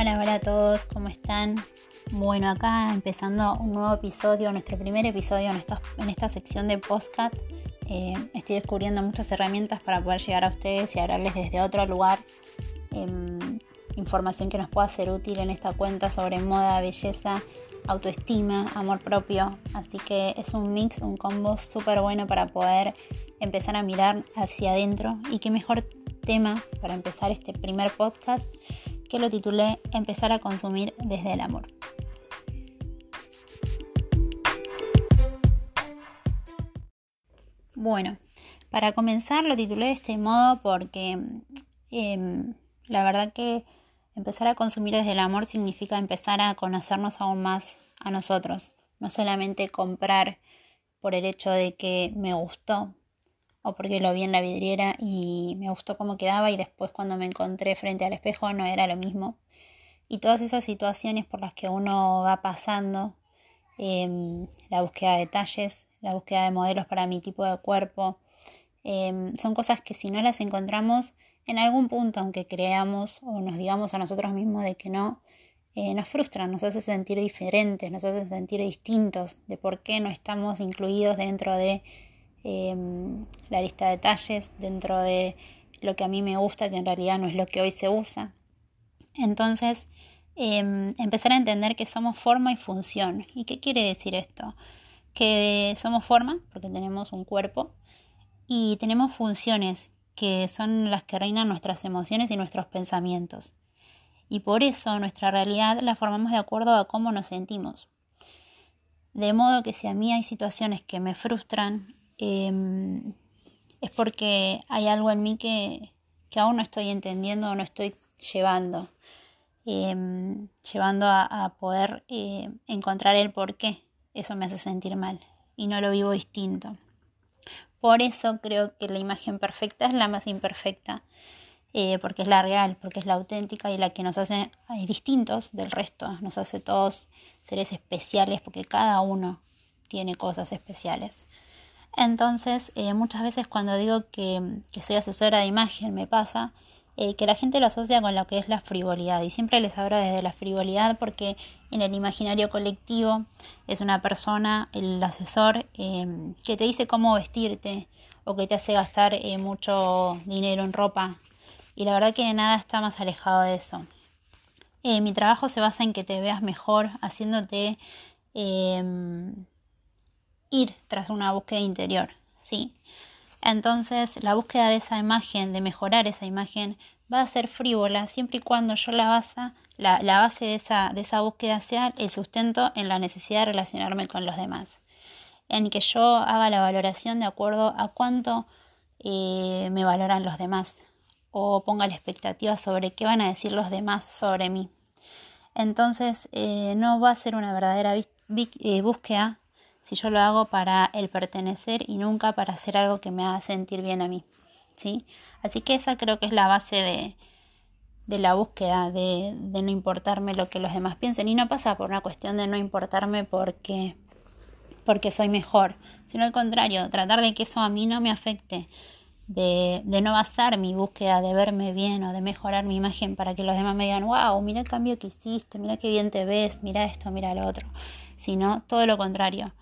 Hola, hola a todos, ¿cómo están? Bueno, acá empezando un nuevo episodio, nuestro primer episodio en esta, en esta sección de podcast. Eh, estoy descubriendo muchas herramientas para poder llegar a ustedes y hablarles desde otro lugar. Em, información que nos pueda ser útil en esta cuenta sobre moda, belleza, autoestima, amor propio. Así que es un mix, un combo súper bueno para poder empezar a mirar hacia adentro. Y qué mejor tema para empezar este primer podcast que lo titulé Empezar a consumir desde el amor. Bueno, para comenzar lo titulé de este modo porque em, la verdad que empezar a consumir desde el amor significa empezar a conocernos aún más a nosotros, no solamente comprar por el hecho de que me gustó o porque lo vi en la vidriera y me gustó cómo quedaba y después cuando me encontré frente al espejo no era lo mismo. Y todas esas situaciones por las que uno va pasando, em, la búsqueda de detalles, la búsqueda de modelos para mi tipo de cuerpo, em, son cosas que si no las encontramos en algún punto, aunque creamos o nos digamos a nosotros mismos de que no, eh, nos frustran, nos hace sentir diferentes, nos hace sentir distintos, de por qué no estamos incluidos dentro de Em, la lista de detalles dentro de lo que a mí me gusta, que en realidad no es lo que hoy se usa. Entonces, em, empezar a entender que somos forma y función. ¿Y qué quiere decir esto? Que somos forma, porque tenemos un cuerpo, y tenemos funciones, que son las que reinan nuestras emociones y nuestros pensamientos. Y por eso nuestra realidad la formamos de acuerdo a cómo nos sentimos. De modo que si a mí hay situaciones que me frustran Em, es porque hay algo en mí que, aún no estoy entendiendo o no estoy llevando, em, llevando a, poder eh, encontrar el por qué eso me hace sentir mal y no lo vivo distinto. Por eso creo que la imagen perfecta es la más imperfecta, eh, porque es la real, porque es la auténtica y la que nos hace distintos del resto, nos hace todos seres especiales, porque cada uno tiene cosas especiales. Entonces, eh, muchas veces cuando digo que, soy asesora de imagen, me pasa eh, que la gente lo asocia con lo que es la frivolidad. Y siempre les hablo desde la frivolidad porque en el imaginario colectivo es una persona, el asesor, em, que te dice cómo vestirte o que te hace gastar eh, mucho dinero en ropa. Y la verdad que nada está más alejado de eso. mi trabajo se basa en que te veas mejor, haciéndote em, ir tras una búsqueda interior, ¿sí? Entonces, la búsqueda de esa imagen, de mejorar esa imagen, va a ser frívola siempre y cuando yo la base, la, base de esa, de esa búsqueda sea el sustento en la necesidad de relacionarme con los demás. En que yo haga la valoración de acuerdo a cuánto eh, me valoran los demás o ponga la expectativa sobre qué van a decir los demás sobre mí. Entonces, eh, no va a ser una verdadera eh, búsqueda si yo lo hago para el pertenecer y nunca para hacer algo que me haga sentir bien a mí. ¿sí? Así que esa creo que es la base de, de la búsqueda, de, de, no importarme lo que los demás piensen. Y no pasa por una cuestión de no importarme porque, porque soy mejor, sino al contrario, tratar de que eso a mí no me afecte. De, de, no basar mi búsqueda de verme bien o de mejorar mi imagen para que los demás me digan, wow, mira el cambio que hiciste, mira qué bien te ves, mira esto, mira lo otro, sino todo lo contrario,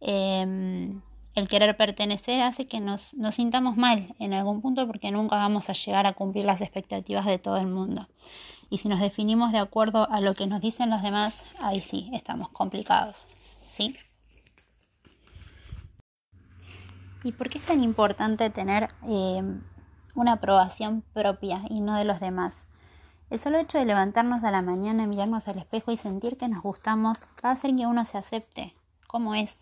Em, el querer pertenecer hace que nos, sintamos mal en algún punto porque nunca vamos a llegar a cumplir las expectativas de todo el mundo. Y si nos definimos de acuerdo a lo que nos dicen los demás, ahí sí, estamos complicados. ¿Sí? ¿Y por qué es tan importante tener em, una aprobación propia y no de los demás? El solo hecho de levantarnos a la mañana, mirarnos al espejo y sentir que nos gustamos va a hacer que uno se acepte como es,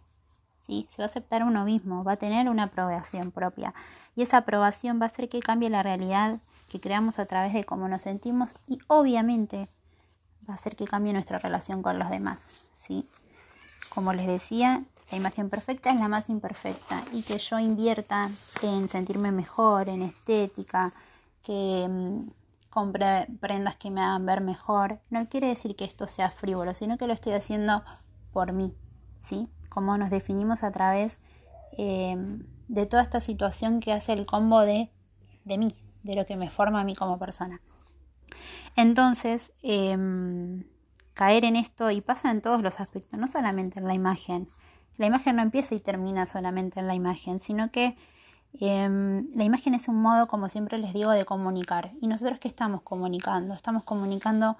se va a aceptar uno mismo, va a tener una aprobación propia. Y esa aprobación va a hacer que cambie la realidad que creamos a través de cómo nos sentimos y obviamente va a hacer que cambie nuestra relación con los demás. ¿sí? Como les decía, la imagen perfecta es la más imperfecta y que yo invierta en sentirme mejor, en estética, que mm, compre prendas que me hagan ver mejor, no quiere decir que esto sea frívolo, sino que lo estoy haciendo por mí, ¿sí? Cómo nos definimos a través eh, de toda esta situación que hace el combo de, de mí, de lo que me forma a mí como persona. Entonces, em, caer en esto y pasa en todos los aspectos, no solamente en la imagen. La imagen no empieza y termina solamente en la imagen, sino que em, la imagen es un modo, como siempre les digo, de comunicar. ¿Y nosotros qué estamos comunicando? Estamos comunicando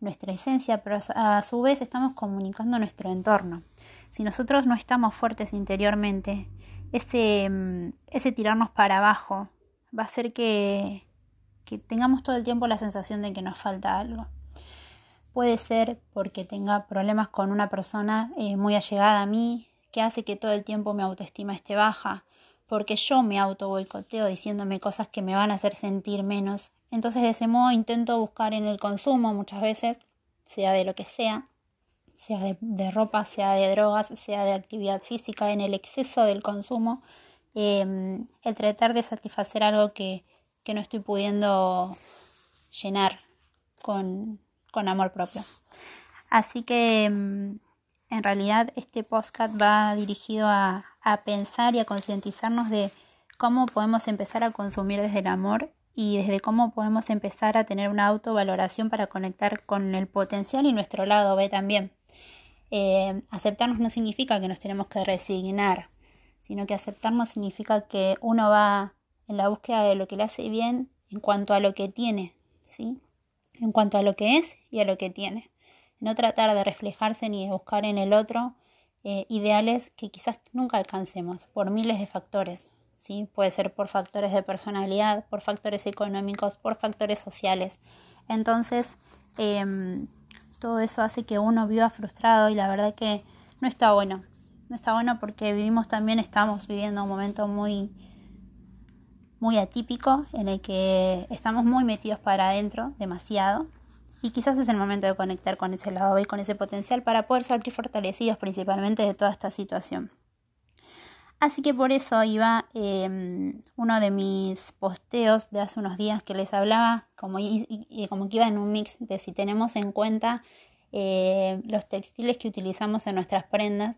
nuestra esencia, pero a su vez estamos comunicando nuestro entorno. Si nosotros no estamos fuertes interiormente, ese, ese tirarnos para abajo va a hacer que, que tengamos todo el tiempo la sensación de que nos falta algo. Puede ser porque tenga problemas con una persona eh, muy allegada a mí, que hace que todo el tiempo mi autoestima esté baja, porque yo me auto boicoteo diciéndome cosas que me van a hacer sentir menos. Entonces de ese modo intento buscar en el consumo muchas veces, sea de lo que sea, sea de, ropa, sea de drogas, sea de actividad física, en el exceso del consumo, em, el tratar de satisfacer algo que, que no estoy pudiendo llenar con, con amor propio. Así que mm, en realidad este podcast va dirigido a, a pensar y a concientizarnos de cómo podemos empezar a consumir desde el amor y desde cómo podemos empezar a tener una autovaloración para conectar con el potencial y nuestro lado B también. Eh, aceptarnos no significa que nos tenemos que resignar, sino que aceptarnos significa que uno va en la búsqueda de lo que le hace bien en cuanto a lo que tiene, ¿sí? En cuanto a lo que es y a lo que tiene. No tratar de reflejarse ni de buscar en el otro eh, ideales que quizás nunca alcancemos por miles de factores. ¿sí? Puede ser por factores de personalidad, por factores económicos, por factores sociales. Entonces, em, todo eso hace que uno viva frustrado y la verdad que no está bueno. No está bueno porque vivimos también, estamos viviendo un momento muy muy atípico en el que estamos muy metidos para adentro, demasiado, y quizás es el momento de conectar con ese lado y con ese potencial para poder salir fortalecidos principalmente de toda esta situación. Así que por eso iba em, uno de mis posteos de hace unos días que les hablaba, como, como que iba en un mix de si tenemos en cuenta eh, los textiles que utilizamos en nuestras prendas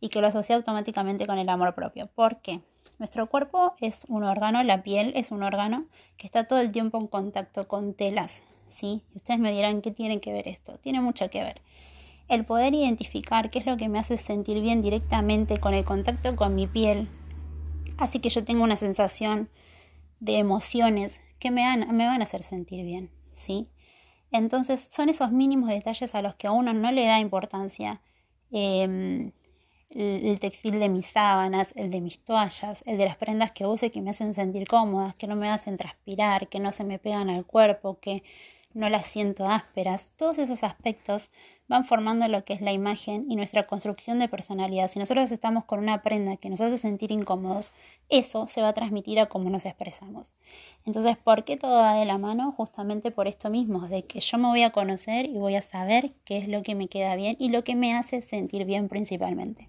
y que lo asocia automáticamente con el amor propio. ¿Por qué? Nuestro cuerpo es un órgano, la piel es un órgano que está todo el tiempo en contacto con telas, ¿sí? Y ustedes me dirán, ¿qué tiene que ver esto? Tiene mucho que ver. El poder identificar qué es lo que me hace sentir bien directamente con el contacto con mi piel, así que yo tengo una sensación de emociones que me van, a hacer sentir bien, ¿sí? Entonces son esos mínimos detalles a los que a uno no le da importancia. Eh, el textil de mis sábanas, el de mis toallas, el de las prendas que use que me hacen sentir cómodas, que no me hacen transpirar, que no se me pegan al cuerpo, que no las siento ásperas. Todos esos aspectos van formando lo que es la imagen y nuestra construcción de personalidad. Si nosotros estamos con una prenda que nos hace sentir incómodos, eso se va a transmitir a cómo nos expresamos. Entonces, ¿por qué todo va de la mano? Justamente por esto mismo, de que yo me voy a conocer y voy a saber qué es lo que me queda bien y lo que me hace sentir bien principalmente.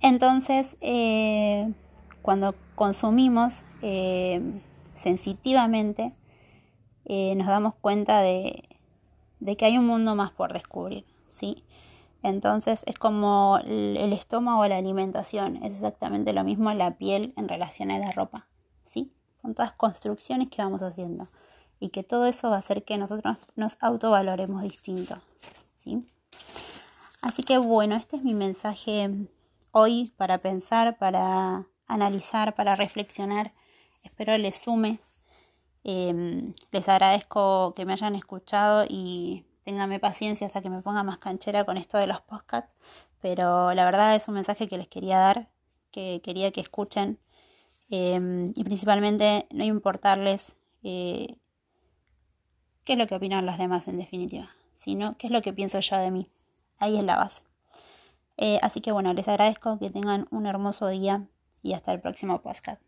Entonces, eh, cuando consumimos eh, sensitivamente, eh, nos damos cuenta de, que hay un mundo más por descubrir, ¿sí? Entonces es como el, estómago la alimentación, es exactamente lo mismo la piel en relación a la ropa, ¿sí? Son todas construcciones que vamos haciendo y que todo eso va a hacer que nosotros nos autovaloremos distinto, ¿sí? Así que bueno, este es mi mensaje hoy para pensar, para analizar, para reflexionar. Espero les sume. Em, les agradezco que me hayan escuchado y ténganme paciencia hasta que me ponga más canchera con esto de los podcasts. Pero la verdad es un mensaje que les quería dar, que quería que escuchen. Em, y principalmente no importarles eh, qué es lo que opinan los demás en definitiva, sino qué es lo que pienso yo de mí. Ahí es la base. Eh, así que bueno, les agradezco que tengan un hermoso día y hasta el próximo podcast.